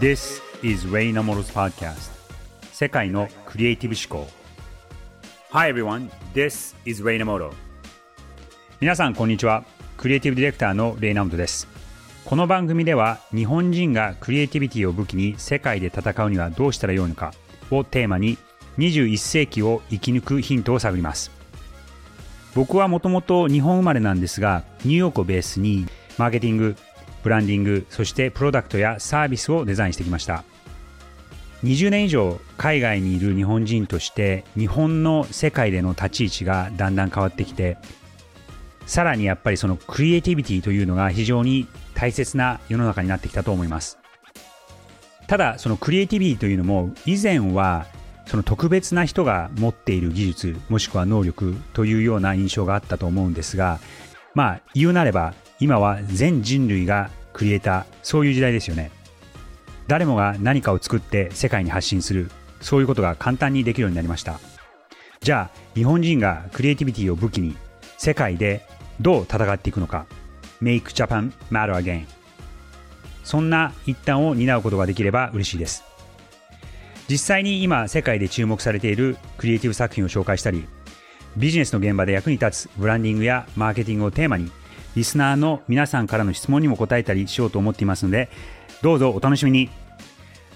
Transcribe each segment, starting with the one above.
This is Ray Namoro's podcast. 世界のクリエイティブ思考。Hi everyone, this is Ray Namoro 皆さんこんにちは。クリエイティブディレクターのレイナモトです。この番組では日本人がクリエイティビティを武器に世界で戦うにはどうしたらよいのかをテーマに21世紀を生き抜くヒントを探ります。僕はもともと日本生まれなんですがニューヨークをベースにマーケティングブランディングそしてプロダクトやサービスをデザインしてきました。20年以上海外にいる日本人として日本の世界での立ち位置がだんだん変わってきてさらにやっぱりそのクリエイティビティというのが非常に大切な世の中になってきたと思います。ただそのクリエイティビティというのも以前はその特別な人が持っている技術もしくは能力というような印象があったと思うんですがまあ言うなれば今は全人類がクリエイターそういう時代ですよね。誰もが何かを作って世界に発信するそういうことが簡単にできるようになりました。じゃあ日本人がクリエイティビティを武器に世界でどう戦っていくのか。Make Japan Matter Again そんな一端を担うことができれば嬉しいです。実際に今世界で注目されているクリエイティブ作品を紹介したりビジネスの現場で役に立つブランディングやマーケティングをテーマにリスナーの皆さんからの質問にも答えたりしようと思っていますのでどうぞお楽しみに。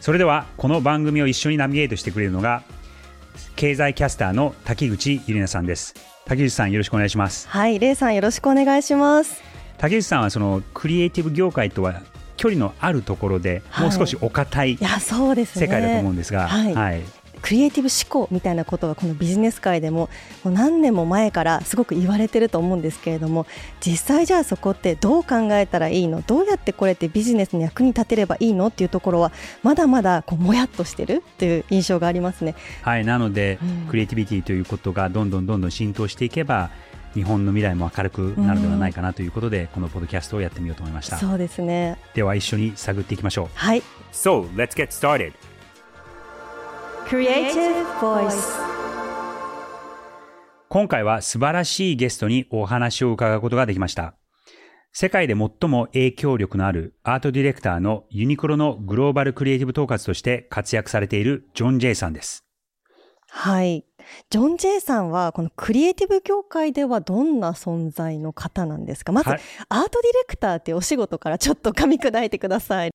それではこの番組を一緒にナビゲートしてくれるのが経済キャスターの滝口ゆりなさんです。滝口さんよろしくお願いします。はいレイさんよろしくお願いします。竹内さんはそのクリエイティブ業界とは距離のあるところで、もう少しお堅い世界だと思うんですが、はい、はいクリエイティブ思考みたいなことはこのビジネス界でももう何年も前からすごく言われてると思うんですけれども実際じゃあそこってどう考えたらいいのどうやってこれってビジネスの役に立てればいいのっていうところはまだまだこうもやっとしてるという印象がありますね。はいなので、うん、クリエイティビティということがどんどんどんどん浸透していけば日本の未来も明るくなるのではないかなということで、うん、このポッドキャストをやってみようと思いました。そうですね。では一緒に探っていきましょう。はい。So let's get started 今回は素晴らしいゲストにお話を伺うことができました世界で最も影響力のあるアートディレクターのユニクロのグローバルクリエイティブ統括として活躍されているジョン・ジェイさんです。はい。ジョン・ジェイさんはこのクリエイティブ業界ではどんな存在の方なんですか？まず、アートディレクターっていうお仕事からちょっと噛み砕いてください。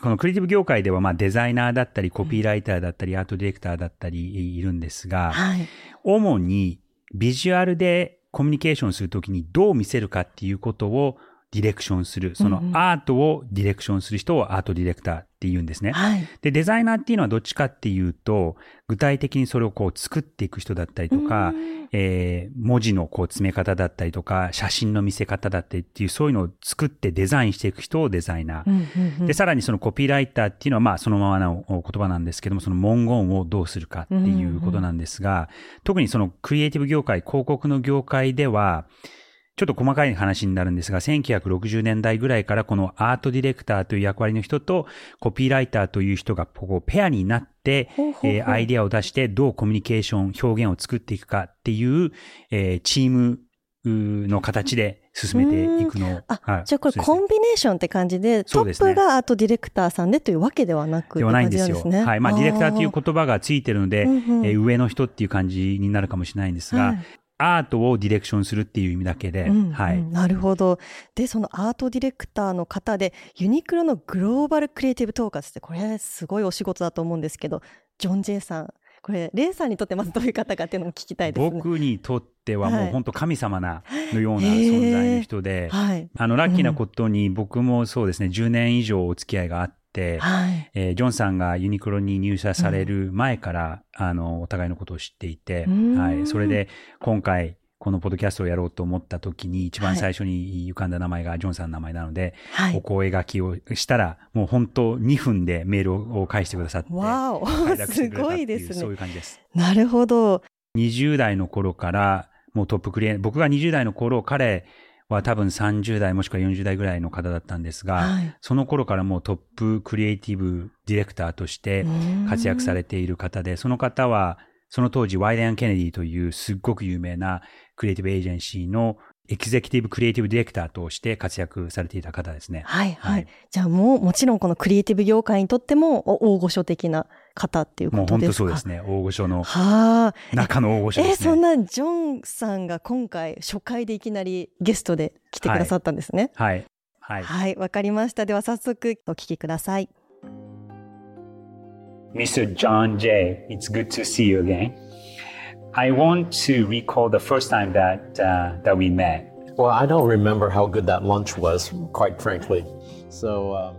このクリエイティブ業界では、まあ、デザイナーだったり、コピーライターだったり、アートディレクターだったりいるんですが、はい、主にビジュアルでコミュニケーションするときにどう見せるかっていうことをディレクションする、そのアートをディレクションする人をアートディレクターって言うんですね。はい、で、デザイナーっていうのはどっちかっていうと、具体的にそれをこう作っていく人だったりとか、えー、文字のこう詰め方だったりとか、写真の見せ方だったりっていう、そういうのを作ってデザインしていく人をデザイナー。で、さらにそのコピーライターっていうのは、まあそのままの言葉なんですけども、その文言をどうするかっていうことなんですが、特にそのクリエイティブ業界、広告の業界では、ちょっと細かい話になるんですが、1960年代ぐらいからこのアートディレクターという役割の人とコピーライターという人がこうペアになって、えー、アイディアを出してどうコミュニケーション、表現を作っていくかっていう、えー、チームの形で進めていくの。あ、はい、じゃあこれコンビネーションって感じで、トップがアートディレクターさんでというわけではなくではないんですよ。はい。まあ、ディレクターという言葉がついてるので、うんうん、えー、上の人っていう感じになるかもしれないんですが、はいアートをディレクションするっていう意味だけで、うんはい。なるほど。で、そのアートディレクターの方で、ユニクロのグローバルクリエイティブ統括って、これすごいお仕事だと思うんですけど、ジョン・ジェイさん、これ、レイさんにとってまずどういう方かっていうのも聞きたいですね。僕にとってはもう本当神様な、のような存在の人で、はい、あの、ラッキーなことに僕もそうですね、10年以上お付き合いがあって、、はい、えー、ジョンさんがユニクロに入社される前から、うん、あの、お互いのことを知っていて、はい、それで今回、このポッドキャストをやろうと思った時に一番最初に浮かんだ名前がジョンさんの名前なので、はい、お声書きをしたら、もう本当2分でメールを返してくださって、わお、すごいですね。そういう感じです。なるほど。20代の頃から、もうトップクリエイ僕が20代の頃、彼、は多分30代もしくは40代ぐらいの方だったんですが、はい、その頃からもうトップクリエイティブディレクターとして活躍されている方で、その方はその当時ワイデン・ケネディというすっごく有名なクリエイティブエージェンシーのエグゼクティブクリエイティブディレクターとして活躍されていた方ですね。はいはい。じゃあもうもちろんこのクリエイティブ業界にとっても大御所的な方っていうことですか？もう本当そうですね。大御所の。はあ。中の大御所ですね。え、そんなジョンさんが今回初回でいきなりゲストで来てくださったんですね。はい。はい。はい、わ、かりました。では早速お聞きください。Mr. John J, it's good to see you again. I want to recall the first time that uh, that we met. Well, I don't remember how good that lunch was, quite frankly. So, um,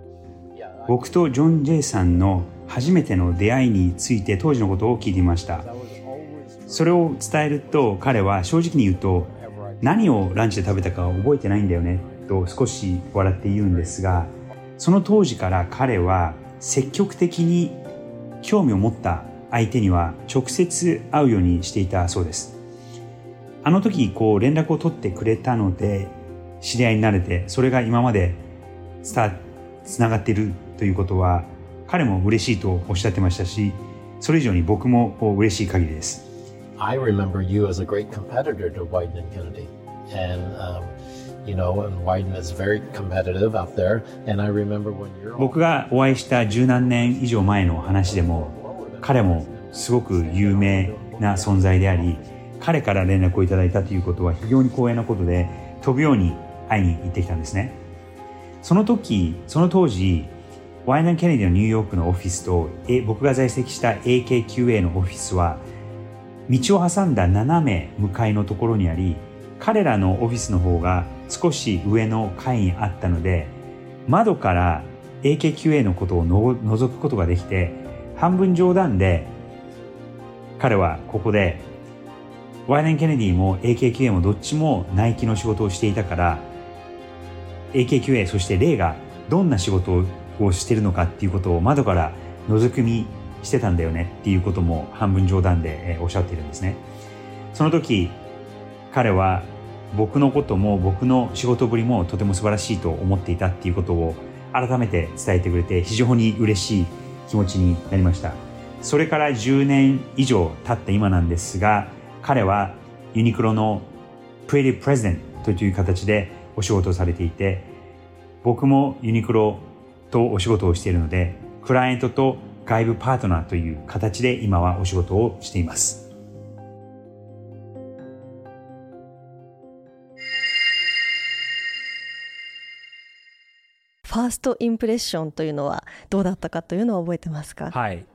yeah, 僕とジョン・ジェイさんの初めての出会いについて当時のことを聞いていました。それを伝えると彼は正直に言うと何をランチで食べたか覚えてないんだよねと少し笑って言うんですがその当時から彼は積極的に興味を持った相手には直接会うようにしていたそうです。あの時こう連絡を取ってくれたので知り合いになれてそれが今までつながっているということは彼も嬉しいとおっしゃってましたしそれ以上に僕もこう嬉しい限りです、僕がお会いした十何年以上前の話でも彼もすごく有名な存在であり彼から連絡をいただいたということは非常に光栄なことで飛ぶように会いに行ってきたんですね。その時その当時ワイナン・ケネディのニューヨークのオフィスと僕が在籍した AKQA のオフィスは道を挟んだ斜め向かいのところにあり彼らのオフィスの方が少し上の階にあったので窓から AKQA のことをの覗くことができて半分冗談で彼はここでワイデン・ケネディも AKQA もどっちもナイキの仕事をしていたから AKQA そしてレイがどんな仕事をしてるのかっていうことを窓から覗き見してたんだよねっていうことも半分冗談でおっしゃってるんですね。その時彼は僕のことも僕の仕事ぶりもとても素晴らしいと思っていたっていうことを改めて伝えてくれて非常に嬉しい気持ちになりました。それから10年以上経った今なんですが彼はユニクロのプレディプレゼントという形でお仕事をされていて僕もユニクロとお仕事をしているのでクライアントと外部パートナーという形で今はお仕事をしています。ファーストインプレッションというのはどうだったかというのは覚えてますか？はい。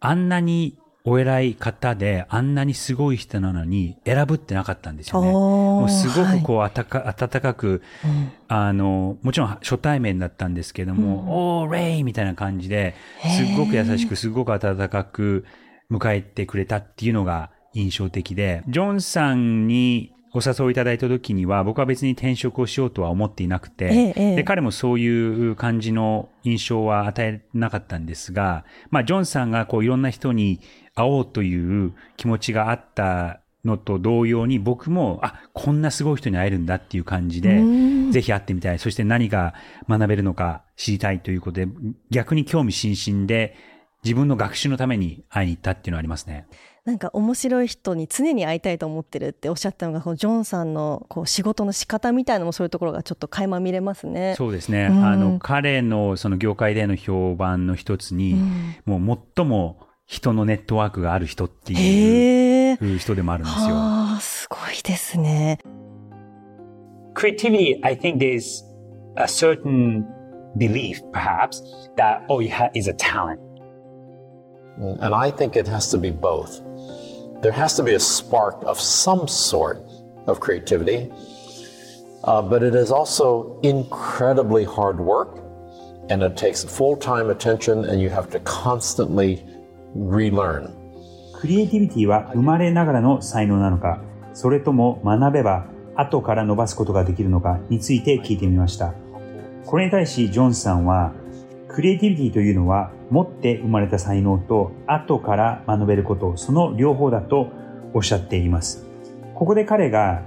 あんなにお偉い方で、あんなにすごい人なのに選ぶってなかったんですよね。もうすごくこう、あたか、温かく、うん、あの、もちろん初対面だったんですけども、うん、おー、レイみたいな感じで、すっごく優しく、すごく温かく迎えてくれたっていうのが印象的で、ジョンさんにお誘いいただいた時には、僕は別に転職をしようとは思っていなくて、ええ、で彼もそういう感じの印象は与えなかったんですが、まあ、ジョンさんがこういろんな人に会おうという気持ちがあったのと同様に僕も、あ、こんなすごい人に会えるんだっていう感じで、ぜひ会ってみたい。そして何が学べるのか知りたいということで、逆に興味津々で自分の学習のために会いに行ったっていうのはありますね。なんか面白い人に常に会いたいと思ってるっておっしゃったのがこのジョンさんのこう仕事の仕方みたいなのもそういうところがちょっと垣間見れますね。そうですね。うん、あの彼のその業界での評判の一つに、うん、もう最も人のネットワークがある人っていう人でもあるんですよ。あすごいですね。Creativity, I think there's a certain belief perhaps that all you have is a talent. And I think it has to be both. there has to be a spark of some sort of creativity, uh, but it is also incredibly hard work and it takes full time attention and you have to constantly relearn. クリエイティビティは生まれながらの才能なのか、それとも学べば後から伸ばすことができるのかについて聞いてみました。これに対しジョンさんは、 クリエイティビティというのは持って生まれた才能と後から学べること、その両方だとおっしゃっています。ここで彼が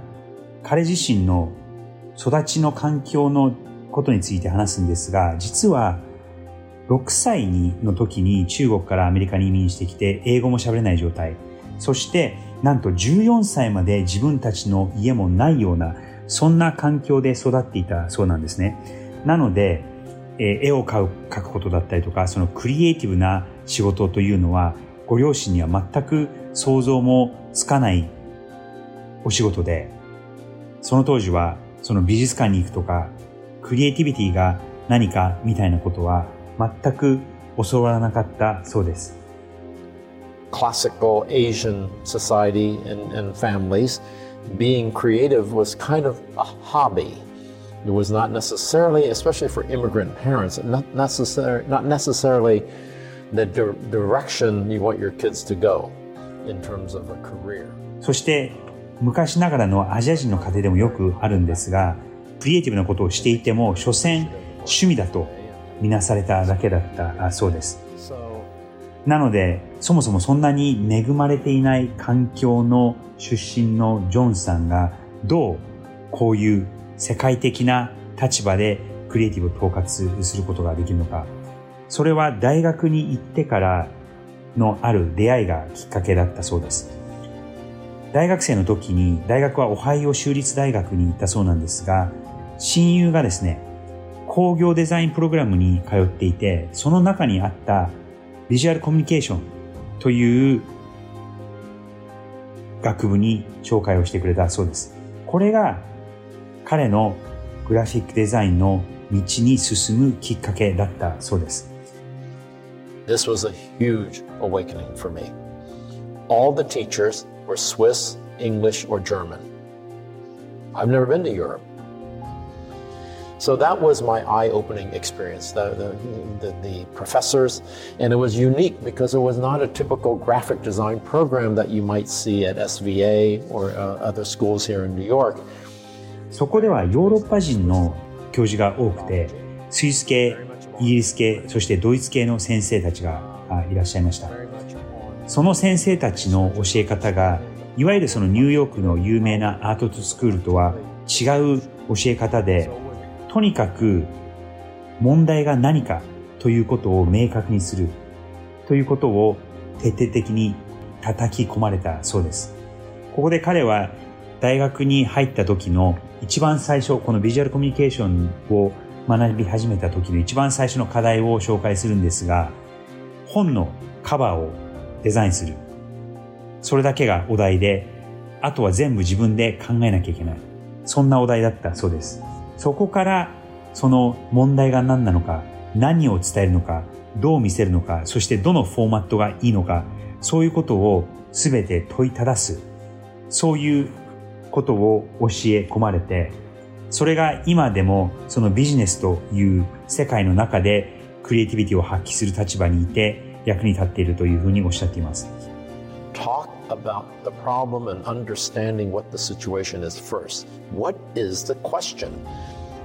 彼自身の育ちの環境のことについて話すんですが、実は6歳の時に中国からアメリカに移民してきて英語も喋れない状態。そしてなんと14歳まで自分たちの家もないようなそんな環境で育っていたそうなんですね。なので、えー、絵を描くことだったりとか、そのクリエイティブな仕事というのは、ご両親には全く想像もつかないお仕事で、その当時はその美術館に行くとか、クリエイティビティが何かみたいなことは全く教わらなかったそうです。Classical Asian society and, and families, being creative was kind of a hobby. It was not necessarily, especially for immigrant parents, not, necessar- not necessarily the di- direction you want your kids to go in terms of a career. そして昔ながらのアジア人の家庭でもよくあるんですが、クリエイティブなことをしていても、所詮趣味だとみなされただけだったそうです。なので、そもそもそんなに恵まれていない環境の出身のジョンさんが、どうこういう世界的な立場でクリエイティブを統括することができるのか。それは大学に行ってからのある出会いがきっかけだったそうです。大学生の時に大学はオハイオ州立大学に行ったそうなんですが、親友がですね、工業デザインプログラムに通っていて、その中にあったビジュアルコミュニケーションという学部に紹介をしてくれたそうです。これが彼のグラフィックデザインの道に進むきっかけだったそうです。This was a huge awakening for me. All the teachers were Swiss, English, or German. I've never been to Europe. So that was my eye-opening experience. The, the, the, the, professors, and it was unique because it was not a typical graphic design program that you might see at SVA or uh, other schools here in New York. そこではヨーロッパ人の教授が多くて、スイス系、イギリス系、そしてドイツ系の先生たちがいらっしゃいました。その先生たちの教え方が、いわゆるそのニューヨークの有名なアートスクールとは違う教え方で、とにかく問題が何かということを明確にするということを徹底的に叩き込まれたそうです。ここで彼は大学に入った時の一番最初、このビジュアルコミュニケーションを学び始めた時の一番最初の課題を紹介するんですが、本のカバーをデザインする。それだけがお題で、あとは全部自分で考えなきゃいけない。そんなお題だったそうです。そこからその問題が何なのか、何を伝えるのか、どう見せるのか、そしてどのフォーマットがいいのか、そういうことを全て問いただす。そういうことを教え込まれて、それが今でもそのビジネスという世界の中でクリエイティビティを発揮する立場にいて役に立っているというふうにおっしゃっています。Talk about the problem and understanding what the situation is first. What is the question?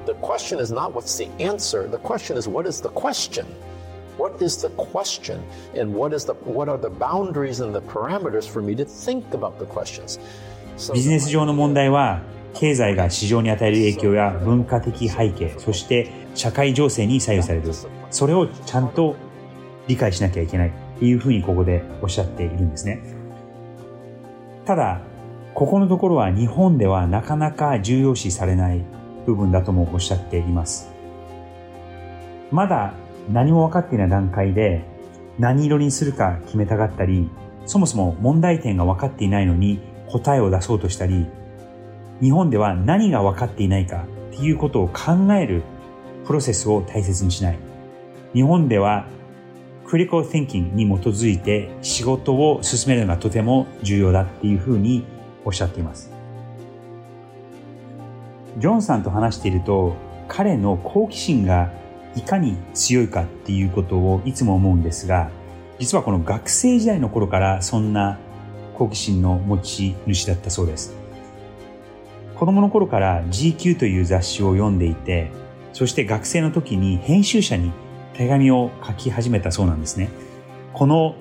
The question is not what's the answer. The question is what is the question? What is the question? And what is the what are the boundaries and the parameters for me to think about the questions? ビジネス上の問題は経済が市場に与える影響や文化的背景、そして社会情勢に左右される。それをちゃんと理解しなきゃいけないっていうふうにここでおっしゃっているんですね。ただ、ここのところは日本ではなかなか重要視されない部分だともおっしゃっています。まだ何も分かっていない段階で何色にするか決めたがったり、そもそも問題点が分かっていないのに答えを出そうとしたり、日本では何が分かっていないかっていうことを考えるプロセスを大切にしない。日本ではクリコー thinking に基づいて仕事を進めるのがとても重要だっていうふうにおっしゃっています。ジョンさんと話していると彼の好奇心がいかに強いかっていうことをいつも思うんですが、実はこの学生時代の頃からそんな好奇心の持ち主だったそうです。子供の頃から GQ という雑誌を読んでいて、そして学生の時に編集者に手紙を書き始めたそうなんですね。この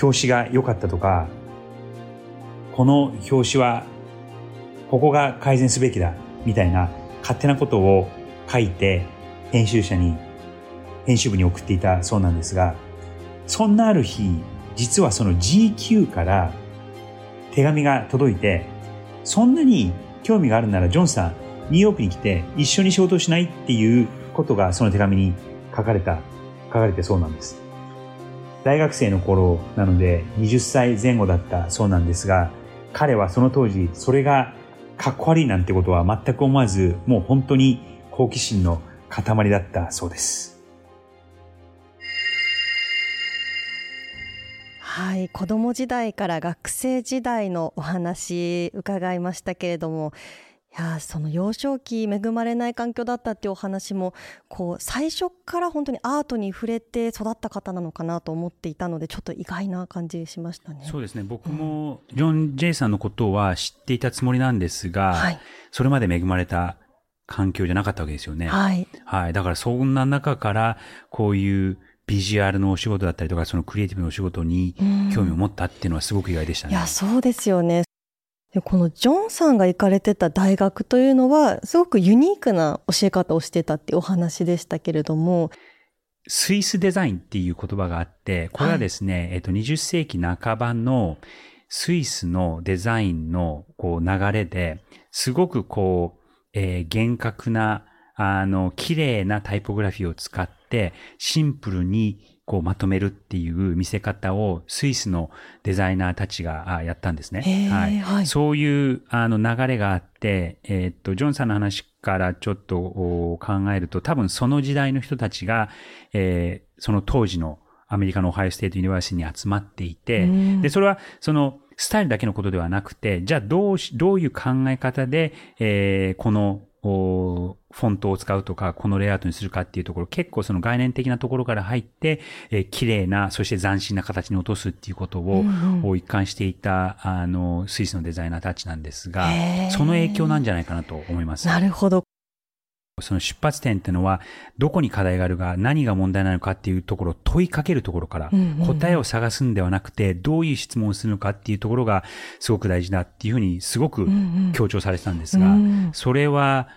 表紙が良かったとか、この表紙はここが改善すべきだみたいな勝手なことを書いて編集者に編集部に送っていたそうなんですが、そんなある日、実はその GQ から手紙が届いて、そんなに興味があるならジョンさん、ニューヨークに来て一緒に仕事しないっていうことがその手紙に書かれた、書かれてそうなんです。大学生の頃なので20歳前後だったそうなんですが、彼はその当時それがかっこ悪いなんてことは全く思わず、もう本当に好奇心の塊だったそうです。はい、子供時代から学生時代のお話伺いましたけれども、いやその幼少期恵まれない環境だったっていうお話もこう最初から本当にアートに触れて育った方なのかなと思っていたのでちょっと意外な感じしましたね。そうですね僕もジョン・ジェイさんのことは知っていたつもりなんですが、はい、それまで恵まれた環境じゃなかったわけですよね。はい。はい。だからそんな中からこういうビジュアルのお仕事だったりとか、そのクリエイティブのお仕事に興味を持ったっていうのはすごく意外でしたね。いや、そうですよね。でこのジョンさんが行かれてた大学というのは、すごくユニークな教え方をしてたっていうお話でしたけれども、スイスデザインっていう言葉があって、これはですね、はい、えっと、20世紀半ばのスイスのデザインのこう流れで、すごくこう、えー、厳格な、あの、綺麗なタイポグラフィーを使って、シンプルにこうまとめるっていう見せ方をスイスのデザイナーたちがやったんですね。はい、はい、そういうあの流れがあって、えー、っと、ジョンさんの話からちょっと考えると、多分その時代の人たちが、えー、その当時のアメリカのオハイオステートユニバーシティに集まっていて、で、それはそのスタイルだけのことではなくて、じゃあどうどういう考え方で、えー、このフォントを使うとか、このレイアウトにするかっていうところ、結構その概念的なところから入って、えー、綺麗な、そして斬新な形に落とすっていうことを、うんうん、一貫していた、あの、スイスのデザイナーたちなんですが、その影響なんじゃないかなと思います。なるほど。その出発点っていうのは、どこに課題があるか、何が問題なのかっていうところを問いかけるところから、答えを探すんではなくて、どういう質問をするのかっていうところがすごく大事だっていうふうにすごく強調されてたんですが、それは、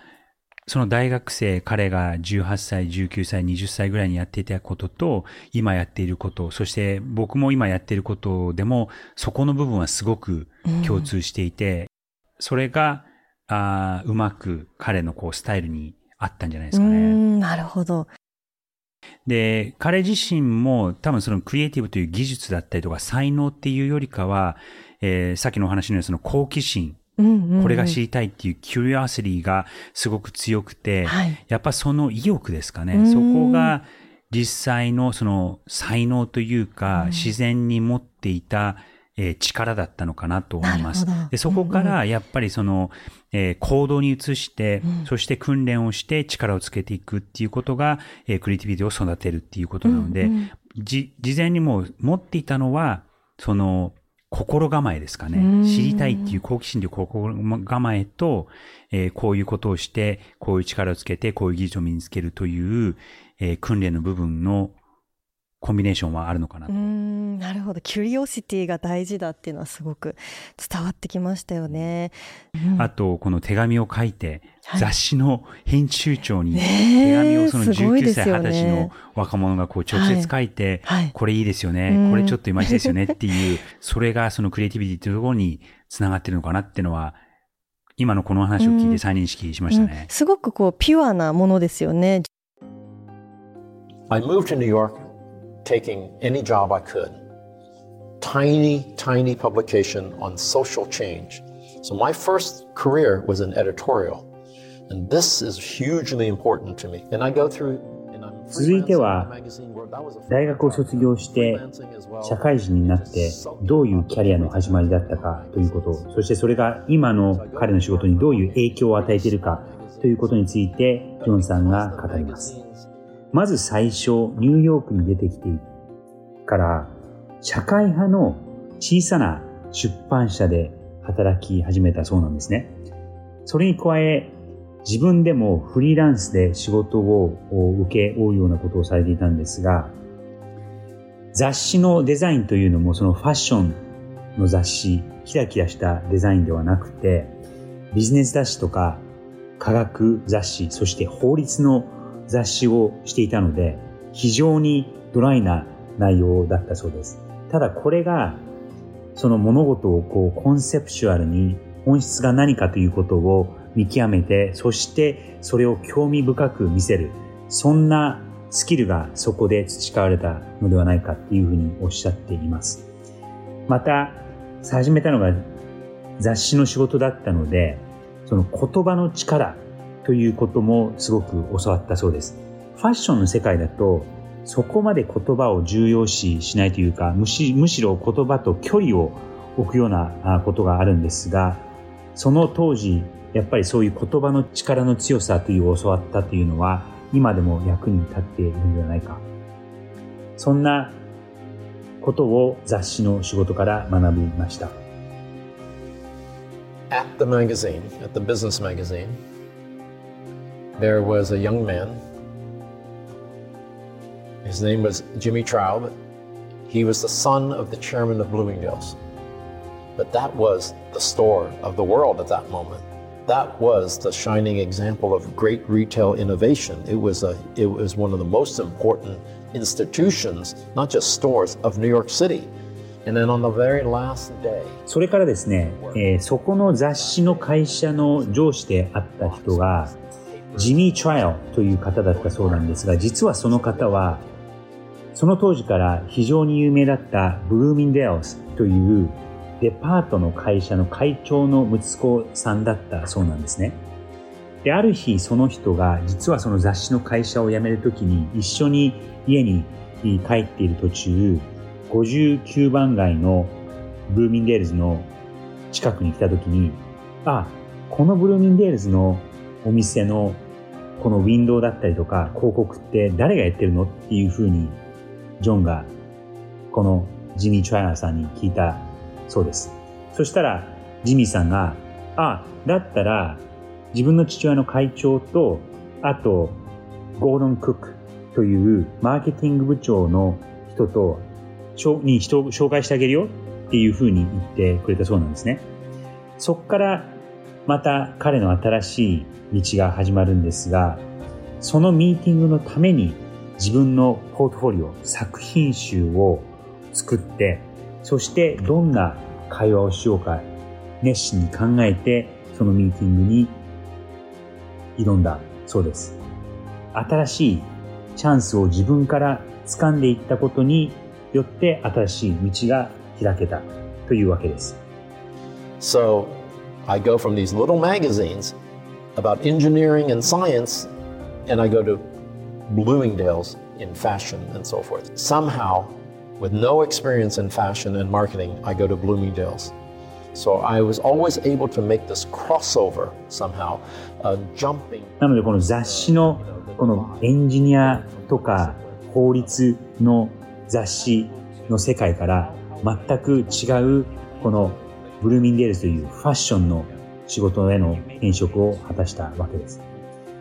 その大学生、彼が18歳、19歳、20歳ぐらいにやっていたことと、今やっていること、そして僕も今やっていることでも、そこの部分はすごく共通していて、それが、あうまく彼のこうスタイルにあったんじゃないですかね。なるほど。で、彼自身も多分そのクリエイティブという技術だったりとか才能っていうよりかは、えー、さっきのお話のようにその好奇心、これが知りたいっていうキュリアシティがすごく強くて、はい、やっぱその意欲ですかね。そこが実際のその才能というか、自然に持っていた、えー、力だったのかなと思います。でそこからやっぱりその、えー、行動に移して、うん、そして訓練をして力をつけていくっていうことが、えー、クリエイティビティを育てるっていうことなので、うんうん、じ、事前にもう持っていたのは、その、心構えですかね。知りたいっていう好奇心という心構えと、えー、こういうことをして、こういう力をつけて、こういう技術を身につけるという、えー、訓練の部分のコンビネーションはあるのかなと。うんなるほど。キュリオシティが大事だっていうのはすごく伝わってきましたよね。うん、あと、この手紙を書いて、はい、雑誌の編集長に手紙をその19歳、20歳の若者がこう直接書いて、はいはい、これいいですよね、これちょっといまいちですよねっていう、それがそのクリエイティビティというところにつながってるのかなっていうのは、今のこの話を聞いて再認識しましたね。うん、すごくこうピュアなものですよね。I moved to New York taking any job I could. Tiny, tiny publication on social change. So my first career was in editorial. And this is hugely important to me. And I go through 続いては大学を卒業して社会人になってどういうキャリアの始まりだったかということそしてそれが今の彼の仕事にどういう影響を与えているかということについてジョンさんが語りますまず最初、ニューヨークに出てきてから、社会派の小さな出版社で働き始めたそうなんですね。それに加え、自分でもフリーランスで仕事を受け負うようなことをされていたんですが、雑誌のデザインというのもそのファッションの雑誌、キラキラしたデザインではなくて、ビジネス雑誌とか科学雑誌、そして法律の雑誌をしていたので、非常にドライな内容だったそうです。ただこれが、その物事をこうコンセプチュアルに本質が何かということを見極めて、そしてそれを興味深く見せる。そんなスキルがそこで培われたのではないかっていうふうにおっしゃっています。また、始めたのが雑誌の仕事だったので、その言葉の力ということもすごく教わったそうです。ファッションの世界だと、そこまで言葉を重要視しないというか、むしむしろ言葉と距離を置くようなことがあるんですが、その当時、やっぱりそういう言葉の力の強さという教わったというのは、今でも役に立っているのではないか。そんなことを雑誌の仕事から学びました。At the magazine, at the business magazine, there was a young man. His name was Jimmy Traub. He was the son of the chairman of Bloomingdale's. But that was the store of the world at that moment. That was the shining example of great retail innovation. It was, a, it was one of the most important institutions, not just stores, of New York City. And then on the very last day, それからですね、えー、そこの雑誌の会社の上司であった人が、 ジミー・トライアルという方だったそうなんですが、実はその方は、その当時から非常に有名だったブルーミンデールズというデパートの会社の会長の息子さんだったそうなんですね。で、ある日その人が実はその雑誌の会社を辞めるときに一緒に家に帰っている途中、59番街のブルーミンデールズの近くに来たときに、あ、このブルーミンデールズのお店のこのウィンドウだったりとか広告って誰がやってるのっていうふうにジョンがこのジミー・チュアイナーさんに聞いたそうです。そしたら、ジミーさんが、あ、だったら、自分の父親の会長と、あと、ゴードン・クックというマーケティング部長の人と、に人を紹介してあげるよっていうふうに言ってくれたそうなんですね。そこからまた彼の新しい道が始まるんですが、そのミーティングのために自分のポートフォリオ、作品集を作って、そしてどんな会話をしようか熱心に考えてそのミーティングに挑んだそうです。新しいチャンスを自分から掴んでいったことによって新しい道が開けたというわけです。So, I go from these little magazines about engineering and science and I go to Bloomingdale's in fashion and so forth. Somehow with no experience in fashion and marketing, I go to Bloomingdale's. So I was always able to make this crossover somehow, uh, jumping. なのでこの雑誌のこのエンジニアとか法律の雑誌の世界から全く違うこの ブルーミンデールズというファッションの仕事への転職を果たしたわけです。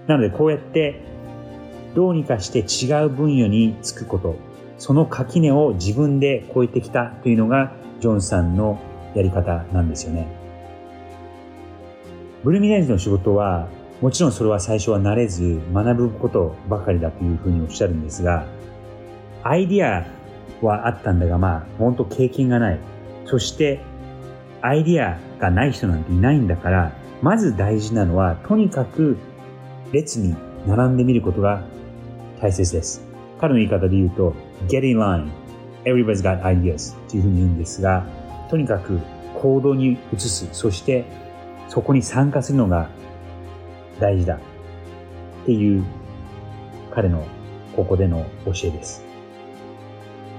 なのでこうやってどうにかして違う分野に就くことその垣根を自分で越えてきたというのがジョンさんのやり方なんですよね。ブルーミンデールズの仕事はもちろんそれは最初は慣れず学ぶことばかりだというふうにおっしゃるんですがアイディアはあったんだがまあ本当経験がないそしてアイディアがない人なんていないんだからまず大事なのはとにかく列に並んでみることが大切です彼の言い方で言うと get in line. Everybody's got ideas というふうに言うんですが、とにかく行動に移す。そしてそこに参加するのが大事だっていう彼のここでの教えです。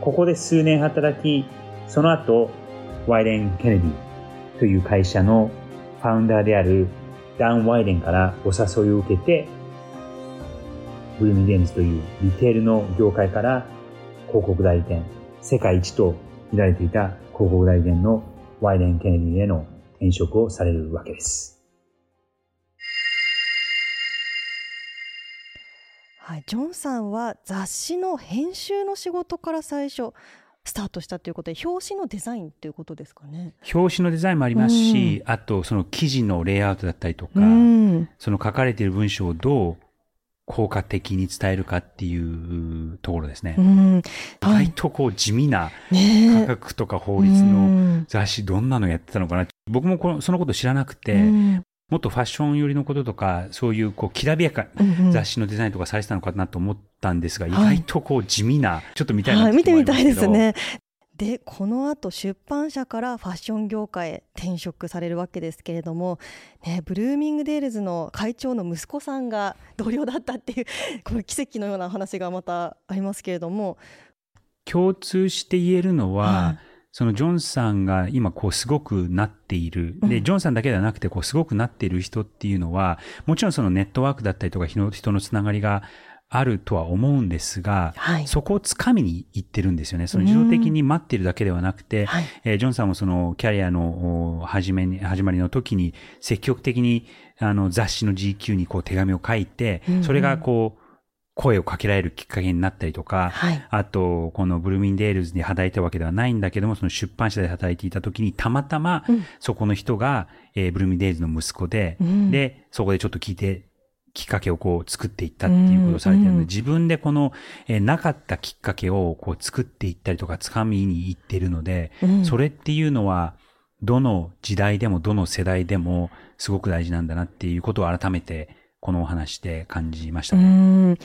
ここで数年働き、その後、ワイデン・ケネディという会社のファウンダーであるダン・ワイデンからお誘いを受けて、ブルーミデンズというリテールの業界から広告代理店、世界一と見られていた広告代理店のワイデン・ケネディへの転職をされるわけです。はい、ジョンさんは雑誌の編集の仕事から最初スタートしたということで表紙のデザインということですかね。表紙のデザインもありますし、うん、あとその記事のレイアウトだったりとか、うん、その書かれている文章をどう効果的に伝えるかっていうところですね。うん、意外とこう地味な科ね学とか法律うのん。雑誌どんなのやってたのかな。僕もこのそのこと知らなくて、うんもっとファッション寄りのこととか、そういうこうきらびやかうんうん。雑誌のデザインとかされてたのかなと思ったんですが、意はい。外とこう地味な、ちょっと見たいなはい、見てみたいですね。でこの後出版社からファッション業界へ転職されるわけですけれども、ね、ブルーミングデールズの会長の息子さんが同僚だったっていう この奇跡のような話がまたありますけれども、共通して言えるのは、はいそのジョンさんが今こうすごくなっている。で、うん。ジョンさんだけではなくてこうすごくなっている人っていうのは、もちろんそのネットワークだったりとか人の人のつながりがあるとは思うんですが、はい。そこをつかみに行ってるんですよね。その自動的に待っているだけではなくて、はい。えージョンさんもそのキャリアのお始めに、始まりの時に積極的にあの雑誌の GQ にこう手紙を書いて、それがこう声をかけられるきっかけになったりとか、はい。あと、このブルーミンデールズに働いたわけではないんだけども、その出版社で働いていた時にたまたまうん。そこの人が、えーブルーミンデールズの息子で、うん。で、そこでちょっと聞いて、きっかけをこう作っていったっていうことをされてるので、うん。うん自分でこの、えーなかったきっかけをこう作っていったりとか、掴みに行ってるので、うん。それっていうのは、どの時代でもどの世代でもすごく大事なんだなっていうことを改めてこのお話で感じましたうね。ん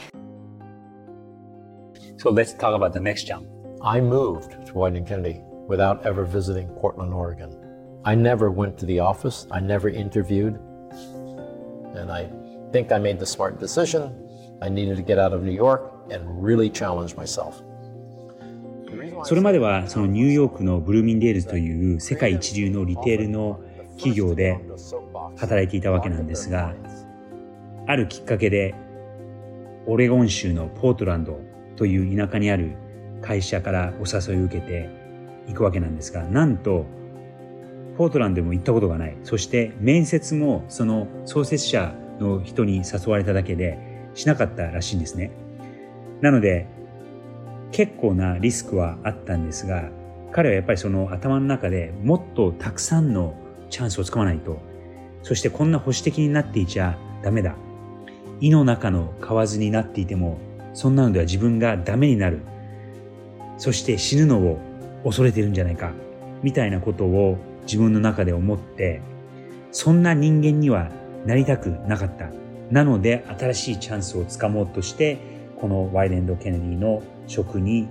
So let's talk about the next jump. I moved to Whiting Kennedy without ever visiting Portland, Oregon. I never went to the office, I never interviewed. And I think I made the smart decision. I needed to get out of New York and really challenge myself. それまではそのニューヨークのブルーミンデールズという世界一流のリテールの企業で働いていたわけなんですが、あるきっかけでオレゴン州のポートランドという田舎にある会社からお誘いを受けて行くわけなんですが、なんとポートランドも行ったことがない。そして面接もその創設者の人に誘われただけでしなかったらしいんですね。なので結構なリスクはあったんですが、彼はやっぱりその頭の中でもっとたくさんのチャンスをつかまないと、そしてこんな保守的になっていちゃダメだ。胃の中の蛙になっていても、そんなのでは自分がダメになる。そして死ぬのを恐れてるんじゃないか。みたいなことを自分の中で思って、そんな人間にはなりたくなかった。なので新しいチャンスをつかもうとして、このワイレンド・ケネディの職に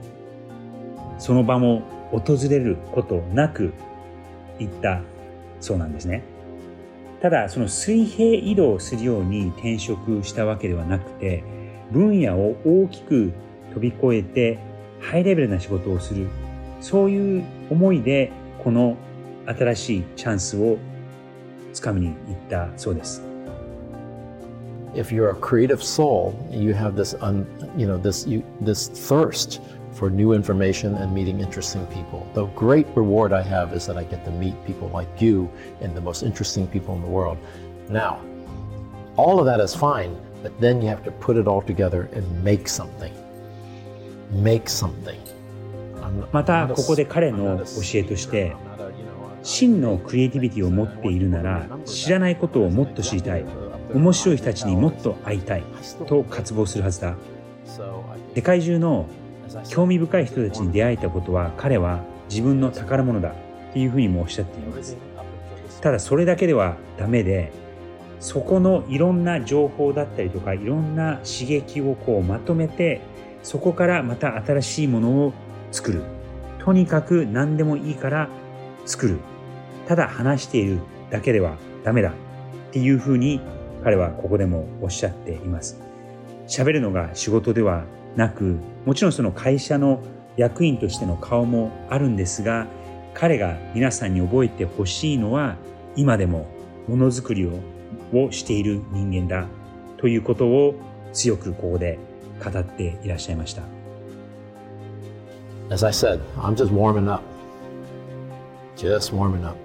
その場も訪れることなく行ったそうなんですね。ただ、その水平移動するように転職したわけではなくて、分野を大きく飛び越えてハイレベルな仕事をする。そういう思いで、この新しいチャンスをつかみに行ったそうです。If you're a creative soul, you have this, un, you know, this, you, this thirst for new information and meeting interesting people. The great reward I have is that I get to meet people like you and the most interesting people in the world. Now, all of that is fine, but then you have to put it all together and make something. Make something. またここで彼の教えとして、真のクリエイティビティを持っているなら知らないことをもっと知りたい面白い人たちにもっと会いたいと渇望するはずだ世界中の興味深い人たちに出会えたことは彼は自分の宝物だっていうふうにもおっしゃっています。ただそれだけではダメでそこのいろんな情報だったりとかいろんな刺激をこうまとめてそこからまた新しいものを作る。とにかく何でもいいから作る。ただ話しているだけではダメだっていうふうに彼はここでもおっしゃっています。喋るのが仕事ではなくもちろんその会社の役員としての顔もあるんですが彼が皆さんに覚えてほしいのは今でもものづくりををしている人間だということを強くここで語っていらっしゃいました As I said, I'm just warming up. Just warming up.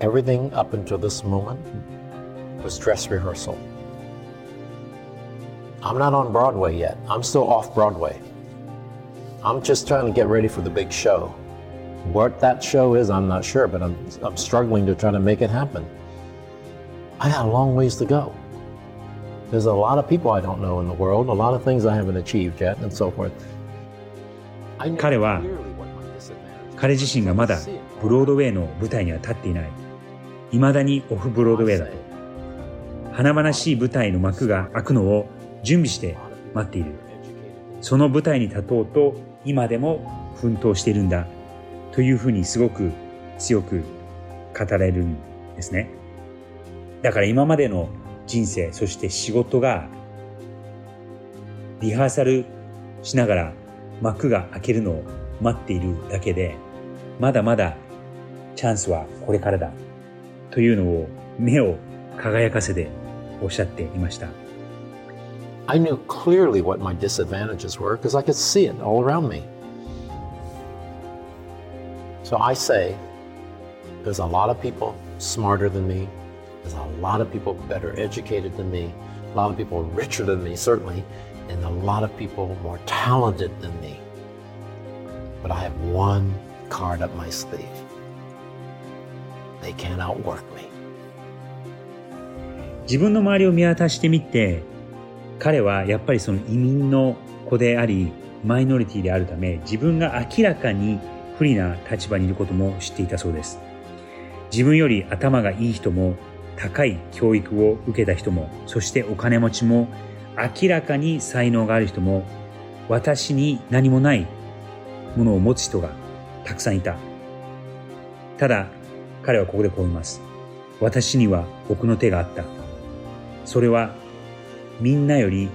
Everything up until this moment was dress rehearsal. I'm not on Broadway yet. I'm still off Broadway. I'm just trying to get ready for the big show. What that show is, I'm not sure, but I'm, I'm struggling to try to make it happen. I got a long ways to go. There's a lot of people I don't know in the world, a lot of things I haven't achieved yet, and so forth. I knew 彼は clearly what my disadvantages 彼自身がまだブロードウェイの舞台には立っていない。未だにオフブロードウェイだと。華々しい舞台の幕が開くのを 準備して待っている。その舞台に立とうと今でも奮闘しているんだ。というふうにすごく強く語れるんですね。だから今までの人生、そして仕事がリハーサルしながら幕が開けるのを待っているだけで、まだまだチャンスはこれからだ。というのを目を輝かせておっしゃっていました。I knew clearly what my disadvantages were because I could see it all around me. So I say, there's a lot of people smarter than me. There's a lot of people better educated than me. A lot of people richer than me, certainly. And a lot of people more talented than me. But I have one card up my sleeve. They can't outwork me. 自分の周りを見渡してみて、 彼はやっぱりその移民の子であり、マイノリティであるため、自分が明らかに不利な立場にいることも知っていたそうです。自分より頭がいい人も、高い教育を受けた人も、そしてお金持ちも、明らかに才能がある人も、私に何もないものを持つ人がたくさんいた。ただ、彼はここでこう言います。私には奥の手があった。それはみんなより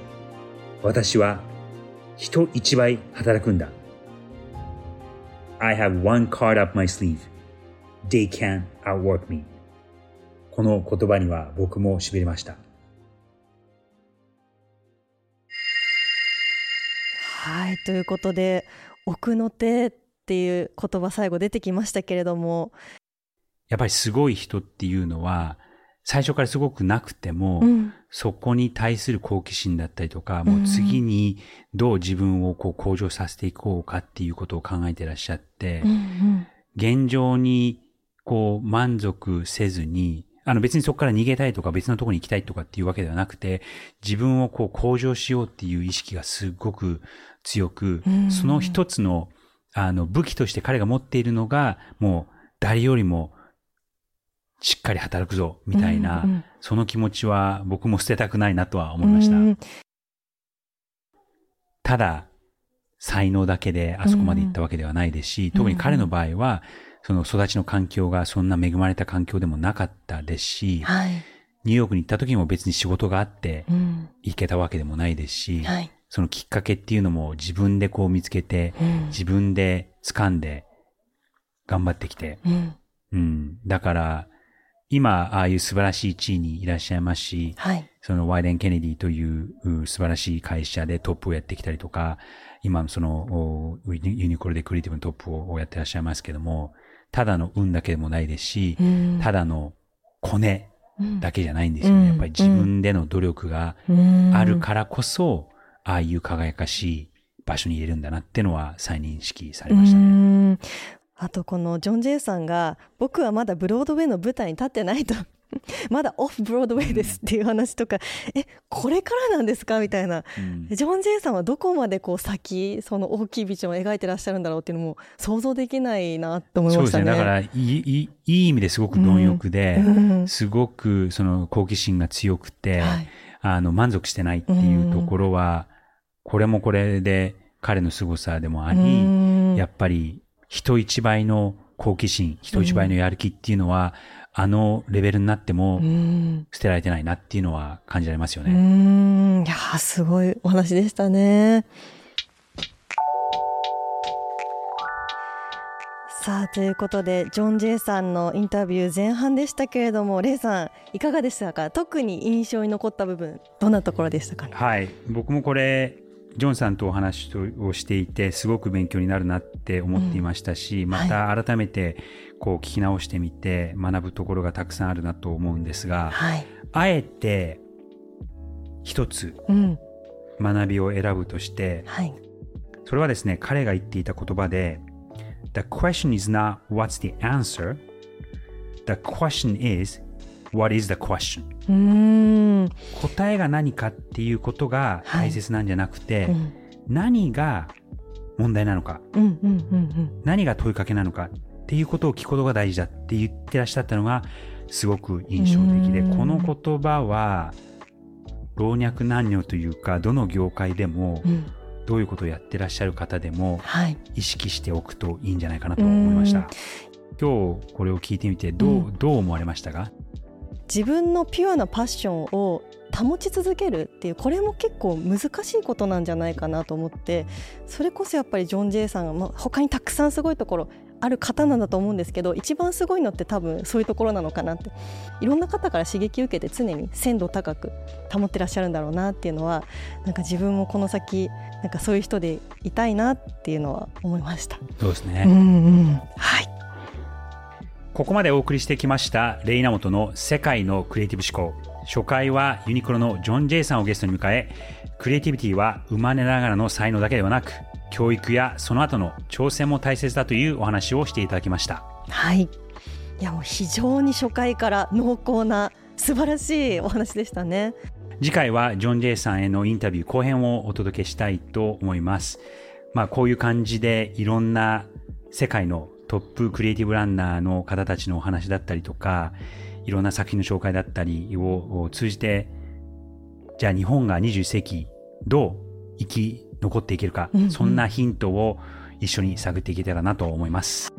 私は人一倍働くんだ。I have one card up my sleeve. They can outwork me. この言葉には僕も痺れました。はいということで奥の手っていう言葉最後出てきましたけれども、やっぱりすごい人っていうのは最初からすごくなくても、うん。そこに対する好奇心だったりとか、もう次にどう自分をこう向上させていこうかっていうことを考えてらっしゃって、うんうん。現状にこう満足せずに、あの別にそこから逃げたいとか別のところに行きたいとかっていうわけではなくて、自分をこう向上しようっていう意識がすごく強く、うん。その一つのあの武器として彼が持っているのが、もう誰よりもしっかり働くぞ、みたいな、うんうんその気持ちは僕も捨てたくないなとは思いました。うんただ、才能だけであそこまで行ったわけではないですし、特に彼の場合は、その育ちの環境がそんな恵まれた環境でもなかったですし、はい、ニューヨークに行った時も別に仕事があってうん。行けたわけでもないですし、はい。そのきっかけっていうのも自分でこう見つけて、うん。自分で掴んで頑張ってきて、うん。うん。だから、今、ああいう素晴らしい地位にいらっしゃいますし、はい。そのワイデン・ケネディというう素晴らしい会社でトップをやってきたりとか、今そのおユニコルでクリエイティブのトップをやってらっしゃいますけども、ただの運だけでもないですし、うん。ただのコネうん。だけじゃないんですよね。うん。やっぱり自分での努力がうん。あるからこそ、ああいう輝かしい場所に入れるんだなってのは再認識されましたうね。んあとこのジョン・ジェイさんが僕はまだブロードウェイの舞台に立ってないと。まだオフブロードウェイですっていう話とか、えこれからなんですかみたいな。うん。ジョン・ジェイさんはどこまでこう先その大きいビジョンを描いてらっしゃるんだろうっていうのも想像できないなと思いましたね。ね。だからいい、いい意味ですごく貪欲で、うん。すごくその好奇心が強くて、はい。あの、満足してないっていうところは、これもこれで彼の凄さでもあり、うん。やっぱり人一倍の好奇心、人一倍のやる気っていうのは、あのレベルになってもうん捨てられてないなっていうのは感じられますようね。んいやーすごいお話でしたね。さあということでジョン・ジェイさんのインタビュー前半でしたけれどもレイさんいかがでしたか？特に印象に残った部分どんなところでしたかね？はい。僕もこれ、ジョンさんとお話をしていて、すごく勉強になるなって思っていましたし、また改めてこう聞き直してみて学ぶところがたくさんあるなと思うんですが、はい、あえて一つうん。学びを選ぶとして、はい。それはですね、彼が言っていた言葉で、The question is not what's the answer. The question is What is the question? うーん。答えが何かっていうことが大切なんじゃなくて、うん。何が問題なのか、うんうんうん何が問いかけなのかっていうことを聞くことが大事だって言ってらっしゃったのがすごく印象的で、うん。この言葉は老若男女というか、どの業界でもうん。うんどういうことをやってらっしゃる方でもはい。意識しておくといいんじゃないかなと思いました。今日これを聞いてみてどう,、うん。どう思われましたか？自分のピュアなパッションを保ち続けるっていうこれも結構難しいことなんじゃないかなと思ってそれこそやっぱりジョン・ジェイさんが、まあ、他にたくさんすごいところある方なんだと思うんですけど一番すごいのって多分そういうところなのかなっていろんな方から刺激を受けて常に鮮度高く保ってらっしゃるんだろうなっていうのはなんか自分もこの先なんかそういう人でいたいなっていうのは思いました。そうですね。うんうん、はいここまでお送りしてきましたレイナモトの世界のクリエイティブ思考。初回はユニクロのジョン・ジェイさんをゲストに迎え、クリエイティビティは生まれながらの才能だけではなく、教育やその後の挑戦も大切だというお話をしていただきました。はい。いやもう非常に初回から濃厚な素晴らしいお話でしたね。次回はジョン・ジェイさんへのインタビュー後編をお届けしたいと思います。まあこういう感じでいろんな世界のトップクリエイティブランナーの方たちのお話だったりとか、いろんな作品の紹介だったりを通じて、じゃあ日本が21世紀どう生き残っていけるか、うんうんそんなヒントを一緒に探っていけたらなと思います。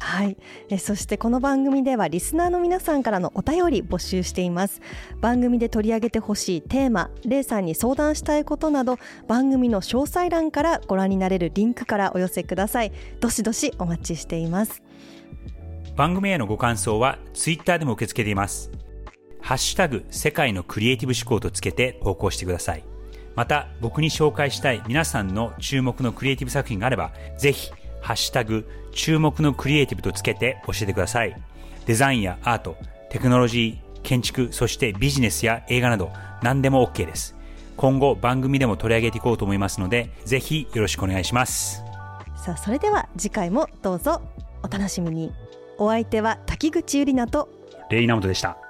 はいえそしてこの番組ではリスナーの皆さんからのお便り募集しています番組で取り上げてほしいテーマレイさんに相談したいことなど番組の詳細欄からご覧になれるリンクからお寄せくださいどしどしお待ちしています番組へのご感想はツイッターでも受け付けています。ハッシュタグ世界のクリエイティブ思考とつけて投稿してください。また僕に紹介したい皆さんの注目のクリエイティブ作品があれば、ぜひハッシュタグ注目のクリエイティブとつけて教えてください。デザインやアート、テクノロジー、建築、そしてビジネスや映画など何でも OK です。今後番組でも取り上げていこうと思いますので、ぜひよろしくお願いします。さあそれでは次回もどうぞお楽しみにお相手は滝口ゆりなとレイナモトでした。